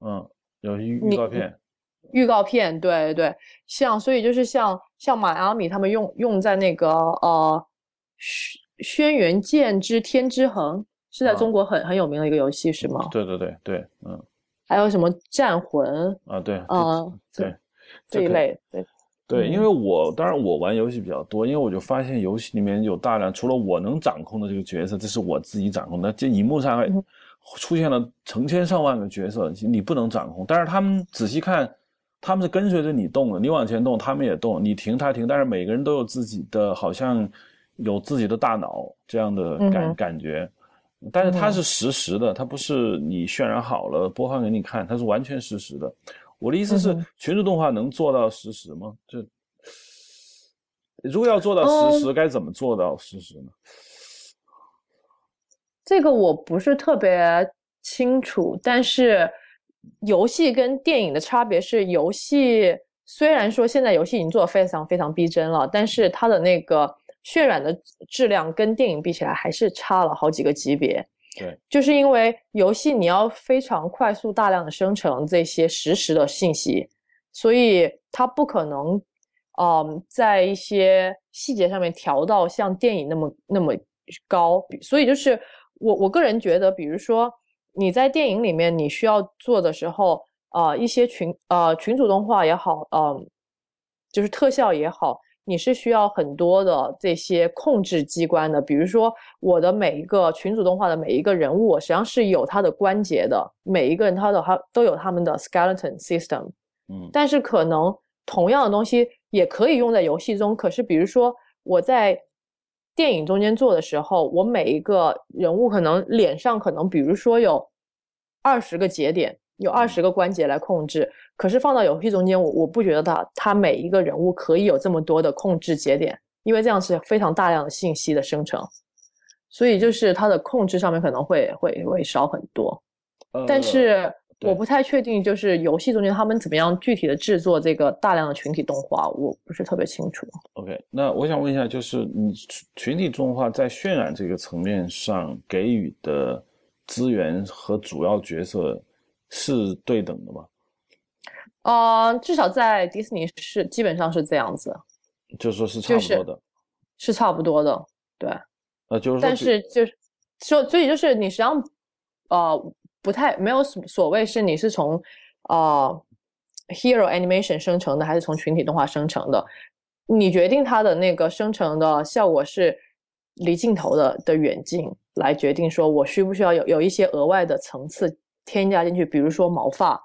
嗯，游戏预告片，预告片，对对，像所以就是像像马阿米他们用用在那个呃轩轩辕剑之天之痕是在中国很很有名的一个游戏是吗？对对对对，嗯，还有什么战魂啊？对，嗯，对这一类，对对，因为我当然我玩游戏比较多，因为我就发现游戏里面有大量除了我能掌控的这个角色，这是我自己掌控的，这荧幕上还。出现了成千上万个角色，你不能掌控。但是他们仔细看，他们是跟随着你动的，你往前动，他们也动；你停，他停。但是每个人都有自己的，好像有自己的大脑这样的感感觉。但是它是实时的，它不是你渲染好了播放给你看，它是完全实时的。我的意思是，群众动画能做到实时吗？这如果要做到实时，该怎么做到实时呢？这个我不是特别清楚，但是游戏跟电影的差别是，游戏虽然说现在游戏已经做的非常非常逼真了，但是它的那个渲染的质量跟电影比起来还是差了好几个级别。对，就是因为游戏你要非常快速、大量的生成这些实时的信息，所以它不可能，嗯，在一些细节上面调到像电影那么那么高。所以就是我我个人觉得，比如说你在电影里面你需要做的时候，呃，一些群呃群主动画也好，嗯，就是特效也好。你是需要很多的这些控制机关的，比如说我的每一个群主动画的每一个人物，实际上是有他的关节的，每一个人他的他都有他们的 skeleton system。嗯，但是可能同样的东西也可以用在游戏中，可是比如说我在电影中间做的时候，我每一个人物可能脸上可能比如说有二十个节点。有二十个关节来控制，可是放到游戏中间，我我不觉得它它每一个人物可以有这么多的控制节点，因为这样是非常大量的信息的生成，所以就是它的控制上面可能会会会少很多。但是我不太确定，就是游戏中间他们怎么样具体的制作这个大量的群体动画，我不是特别清楚。OK，那我想问一下，就是你群体动画在渲染这个层面上给予的资源和主要角色。是对等的吗？呃，至少在迪士尼是基本上是这样子，就说是差不多的，是差不多的，对。呃，就是，但是就是说，所以就是你实际上呃不太没有所所谓是你是从呃 hero animation 生成的还是从群体动画生成的，你决定它的那个生成的效果是离镜头的的远近来决定，说我需不需要有有一些额外的层次。添加进去，比如说毛发，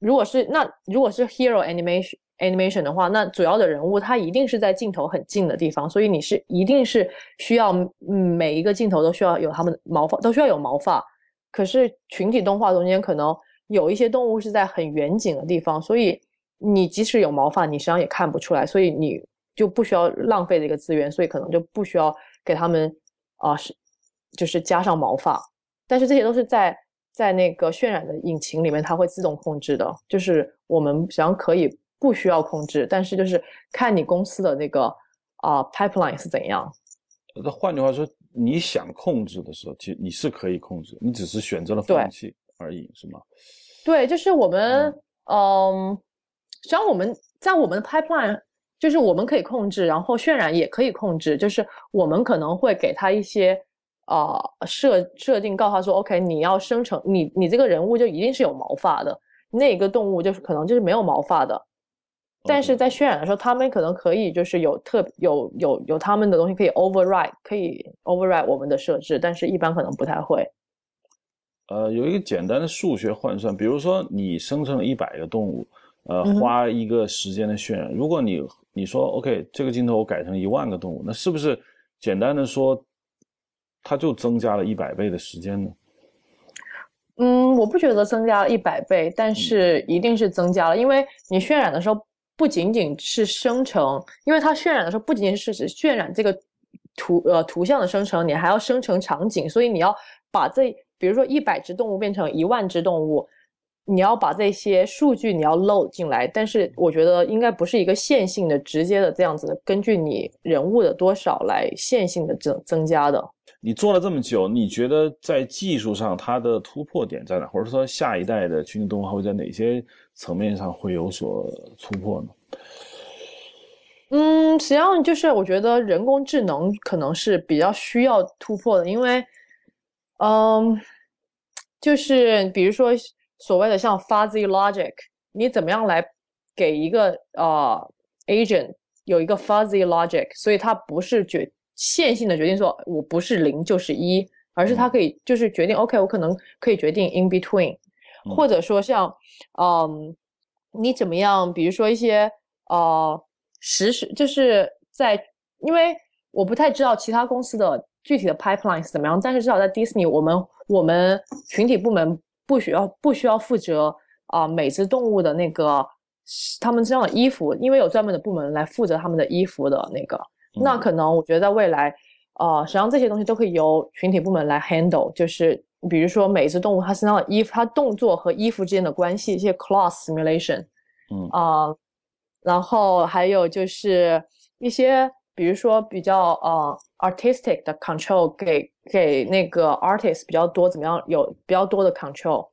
如果是那如果是 hero animation animation 的话，那主要的人物他一定是在镜头很近的地方，所以你是一定是需要嗯每一个镜头都需要有他们毛发，都需要有毛发。可是群体动画中间可能有一些动物是在很远景的地方，所以你即使有毛发，你实际上也看不出来，所以你就不需要浪费这个资源，所以可能就不需要给他们啊是就是加上毛发，但是这些都是在。在那个渲染的引擎里面，它会自动控制的，就是我们实际上可以不需要控制，但是就是看你公司的那个啊 pipeline 是怎样。那换句话说，你想控制的时候，其实你是可以控制，你只是选择了放弃而已，是吗？对，就是我们嗯，实际上我们在我们的 pipeline，就是我们可以控制，然后渲染也可以控制，就是我们可能会给他一些。啊，设设定告诉他说，OK，你要生成你你这个人物就一定是有毛发的，那个动物就是可能就是没有毛发的，但是在渲染的时候，他们可能可以就是有特有有有他们的东西可以 override，可以 override 我们的设置，但是一般可能不太会。呃，有一个简单的数学换算，比如说你生成了一百个动物，呃，花一个时间的渲染，如果你你说 OK，这个镜头我改成一万个动物，那是不是简单的说？它就增加了一百倍的时间呢。嗯，我不觉得增加了一百倍，但是一定是增加了，因为你渲染的时候不仅仅是生成，因为它渲染的时候不仅仅是指渲染这个图呃图像的生成，你还要生成场景，所以你要把这比如说一百只动物变成一万只动物。你要把这些数据你要 load 进来，但是我觉得应该不是一个线性的、直接的这样子，根据你人物的多少来线性的增增加的。你做了这么久，你觉得在技术上它的突破点在哪？或者说下一代的群体动画会在哪些层面上会有所突破呢？嗯，实际上就是我觉得人工智能可能是比较需要突破的，因为，嗯，就是比如说。所谓的像 fuzzy logic，你怎么样来给一个呃 agent 有一个 fuzzy logic，所以它不是决线性的决定说我不是零就是一，而是他可以就是决定 OK，我可能可以决定 in between，或者说像嗯你怎么样，比如说一些呃实时就是在因为我不太知道其他公司的具体的 pipeline 是怎么样，但是至少在 Disney，我们我们群体部门。不需要不需要负责啊每只动物的那个他们身上的衣服，因为有专门的部门来负责他们的衣服的那个，那可能我觉得在未来，呃，实际上这些东西都可以由群体部门来 handle，就是比如说每一只动物它身上的衣服，它动作和衣服之间的关系，一些 cloth simulation，嗯啊，然后还有就是一些比如说比较呃 artistic 的 control，给给那个 artist 比较多，怎么样有比较多的 control。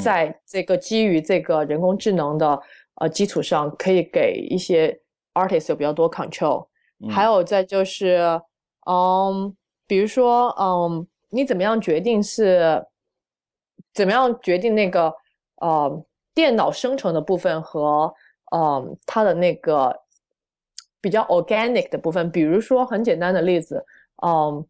在这个基于这个人工智能的呃基础上，可以给一些 artist 有比较多 control，还有再就是，嗯，比如说，嗯，你怎么样决定是，怎么样决定那个呃电脑生成的部分和嗯它的那个比较 organic 的部分，比如说很简单的例子，嗯。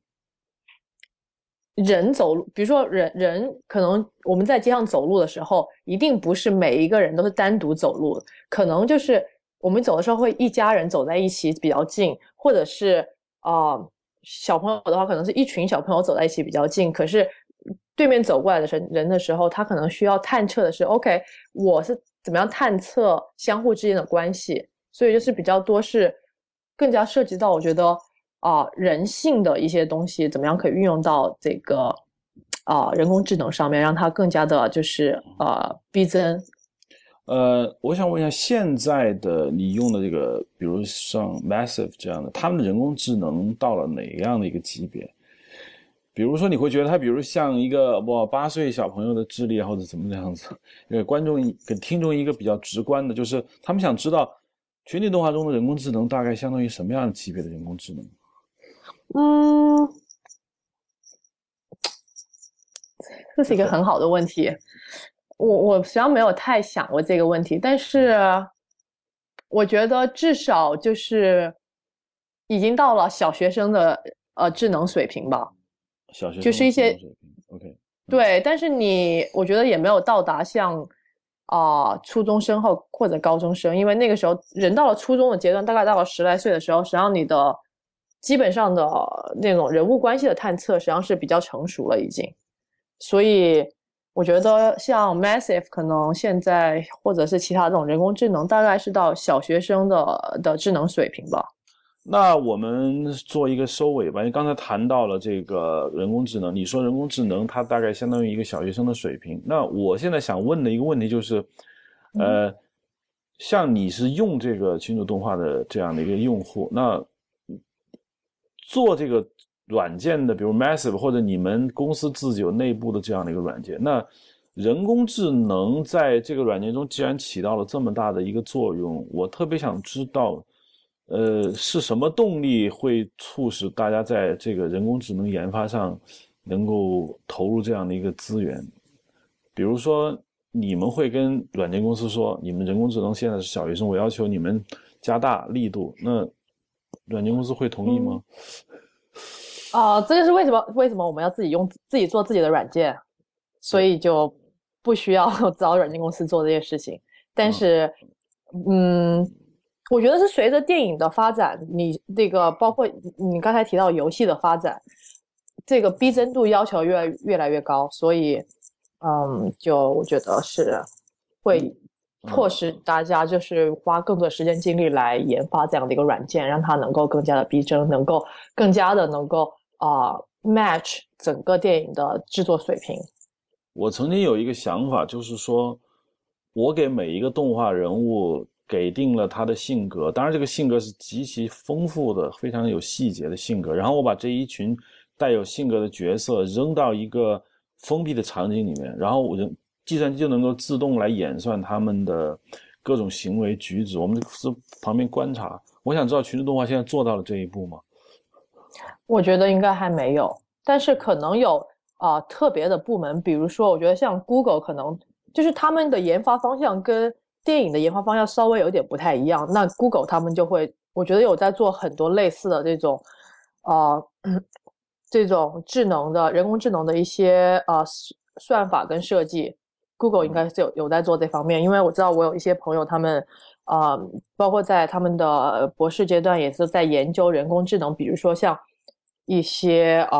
人走路，比如说人人可能我们在街上走路的时候，一定不是每一个人都是单独走路，可能就是我们走的时候会一家人走在一起比较近，或者是啊小朋友的话，可能是一群小朋友走在一起比较近。可是对面走过来的人人的时候，他可能需要探测的是，OK，我是怎么样探测相互之间的关系？所以就是比较多是更加涉及到，我觉得。啊，人性的一些东西怎么样可以运用到这个啊人工智能上面，让它更加的，就是呃逼真。呃，我想问一下，现在的你用的这个，比如像 Massive 这样的，他们的人工智能到了哪样的一个级别？比如说，你会觉得它，比如像一个哇八岁小朋友的智力，或者怎么样子？给观众给听众一个比较直观的，就是他们想知道全景动画中的人工智能大概相当于什么样的级别的人工智能？嗯，这是一个很好的问题。我我实际上没有太想过这个问题，但是我觉得至少就是已经到了小学生的呃智能水平吧。小学就是一些 OK 对，但是你我觉得也没有到达像啊初中生后或者高中生，因为那个时候人到了初中的阶段，大概到了十来岁的时候，实际上你的。基本上的那种人物关系的探测，实际上是比较成熟了已经，所以我觉得像 Massive 可能现在或者是其他这种人工智能，大概是到小学生的的智能水平吧。那我们做一个收尾吧。你刚才谈到了这个人工智能，你说人工智能它大概相当于一个小学生的水平。那我现在想问的一个问题就是，呃，像你是用这个群主动画的这样的一个用户，那。做这个软件的，比如 Massive 或者你们公司自己有内部的这样的一个软件，那人工智能在这个软件中既然起到了这么大的一个作用，我特别想知道，呃，是什么动力会促使大家在这个人工智能研发上能够投入这样的一个资源？比如说，你们会跟软件公司说，你们人工智能现在是小学生，我要求你们加大力度，那？软件公司会同意吗？啊，这就是为什么为什么我们要自己用自己做自己的软件，所以就不需要 找软件公司做这些事情。但是，嗯，我觉得是随着电影的发展，你这个包括你刚才提到游戏的发展，这个逼真度要求越来越来越高，所以，嗯，就我觉得是会。迫使大家就是花更多时间精力来研发这样的一个软件，让它能够更加的逼真，能够更加的能够啊 match 整个电影的制作水平。我曾经有一个想法，就是说我给每一个动画人物给定了他的性格，当然这个性格是极其丰富的，非常有细节的性格。然后我把这一群带有性格的角色扔到一个封闭的场景里面，然后我就。计算机就能够自动来演算他们的各种行为举止，我们是旁边观察。我想知道群众动画现在做到了这一步吗？我觉得应该还没有，但是可能有啊特别的部门，比如说，我觉得像 Google 可能就是他们的研发方向跟电影的研发方向稍微有点不太一样。那 Google 他们就会，我觉得有在做很多类似的这种啊这种智能的人工智能的一些呃算法跟设计。Google 应该是有有在做这方面，因为我知道我有一些朋友，他们啊，包括在他们的博士阶段也是在研究人工智能，比如说像一些啊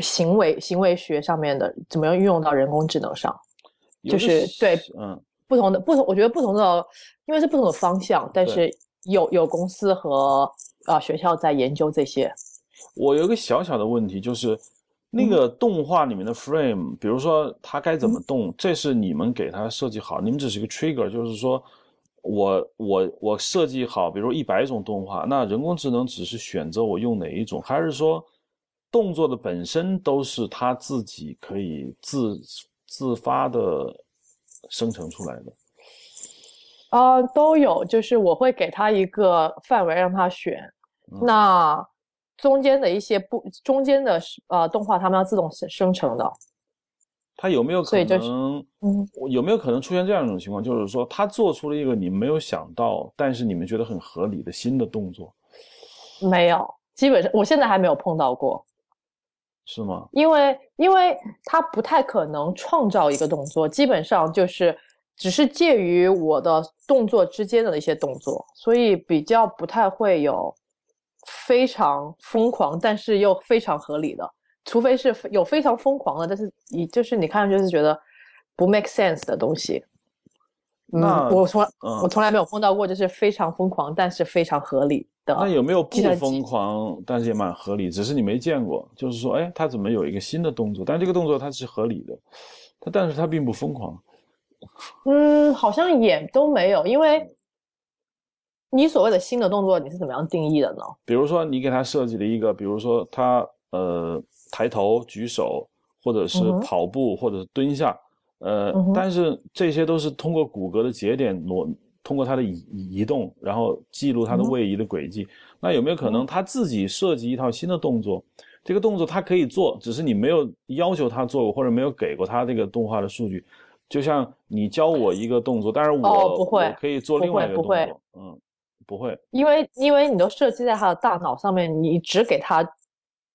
行为行为学上面的，怎么样运用到人工智能上，就是对，嗯，不同的不同，我觉得不同的，因为是不同的方向，但是有有公司和啊学校在研究这些。我有一个小小的问题，就是那个动画里面的 frame，比如说它该怎么动，这是你们给它设计好，你们只是一个 trigger，就是说我我我设计好，比如一百种动画，那人工智能只是选择我用哪一种，还是说动作的本身都是它自己可以自自发的生成出来的？啊，都有，就是我会给他一个范围让他选，那。中间的一些不中间的呃动画，他们要自动生生成的。它有没有可能？嗯，有没有可能出现这样一种情况，就是说他做出了一个你没有想到，但是你们觉得很合理的新的动作？没有，基本上我现在还没有碰到过。是吗？因为因为他不太可能创造一个动作，基本上就是只是介于我的动作之间的一些动作，所以比较不太会有。非常疯狂，但是又非常合理的，除非是有非常疯狂的，但是你就是你看就是觉得不 make sense 的东西。嗯我从来我从来没有碰到过，就是非常疯狂但是非常合理的。那有没有不疯狂但是也蛮合理，只是你没见过？就是说，哎，他怎么有一个新的动作？但这个动作它是合理的，它但是它并不疯狂。嗯，好像也都没有，因为。你所谓的新的动作，你是怎么样定义的呢？比如说，你给他设计了一个，比如说他呃抬头、举手，或者是跑步，或者是蹲下，呃，但是这些都是通过骨骼的节点挪，通过它的移移动，然后记录它的位移的轨迹。那有没有可能他自己设计一套新的动作？这个动作他可以做，只是你没有要求他做过，或者没有给过他这个动画的数据。就像你教我一个动作，但是我不会可以做另外一个动作，嗯。不会，因为因为你都设计在他的大脑上面，你只给他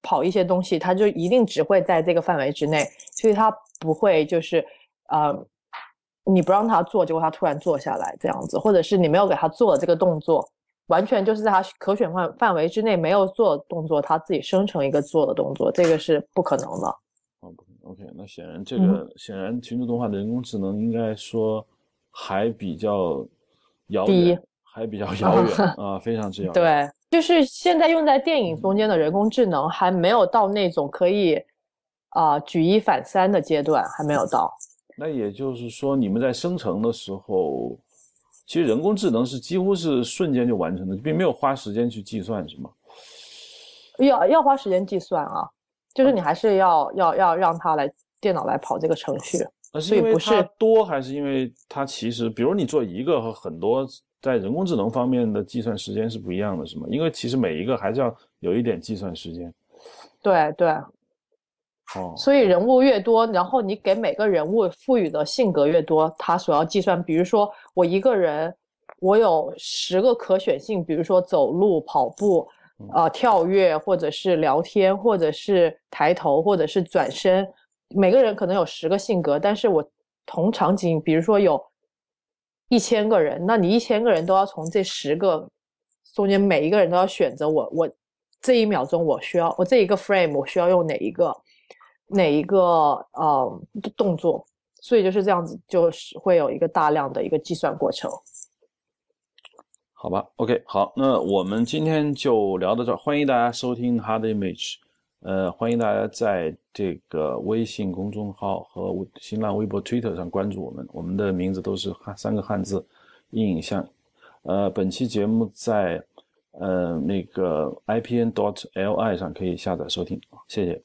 跑一些东西，他就一定只会在这个范围之内，所以他不会就是呃，你不让他做，结果他突然做下来这样子，或者是你没有给他做这个动作，完全就是在他可选范范围之内没有做动作，他自己生成一个做的动作，这个是不可能的。哦，OK，那显然这个显然群主动画的人工智能应该说还比较遥远。还比较 遥远啊，非常之遥远。对，就是现在用在电影中间的人工智能还没有到那种可以啊举一反三的阶段，还没有到。那也就是说，你们在生成的时候，其实人工智能是几乎是瞬间就完成的，并没有花时间去计算，是吗？要要花时间计算啊，就是你还是要要要让它来电脑来跑这个程序。那是因为它多，还是因为它其实，比如你做一个和很多。在人工智能方面的计算时间是不一样的，是吗？因为其实每一个还是要有一点计算时间。对对。哦。所以人物越多，然后你给每个人物赋予的性格越多，他所要计算，比如说我一个人，我有十个可选性，比如说走路、跑步、啊跳跃，或者是聊天，或者是抬头，或者是转身，每个人可能有十个性格，但是我同场景，比如说有。一千个人，那你一千个人都要从这十个中间每一个人都要选择我，我这一秒钟我需要我这一个 frame 我需要用哪一个哪一个呃动作，所以就是这样子，就是会有一个大量的一个计算过程。好吧，OK，好，那我们今天就聊到这儿，欢迎大家收听 Hard Image。呃，欢迎大家在这个微信公众号和新浪微博、Twitter 上关注我们，我们的名字都是汉三个汉字，阴影像。呃，本期节目在呃那个 IPN dot LI 上可以下载收听，谢谢。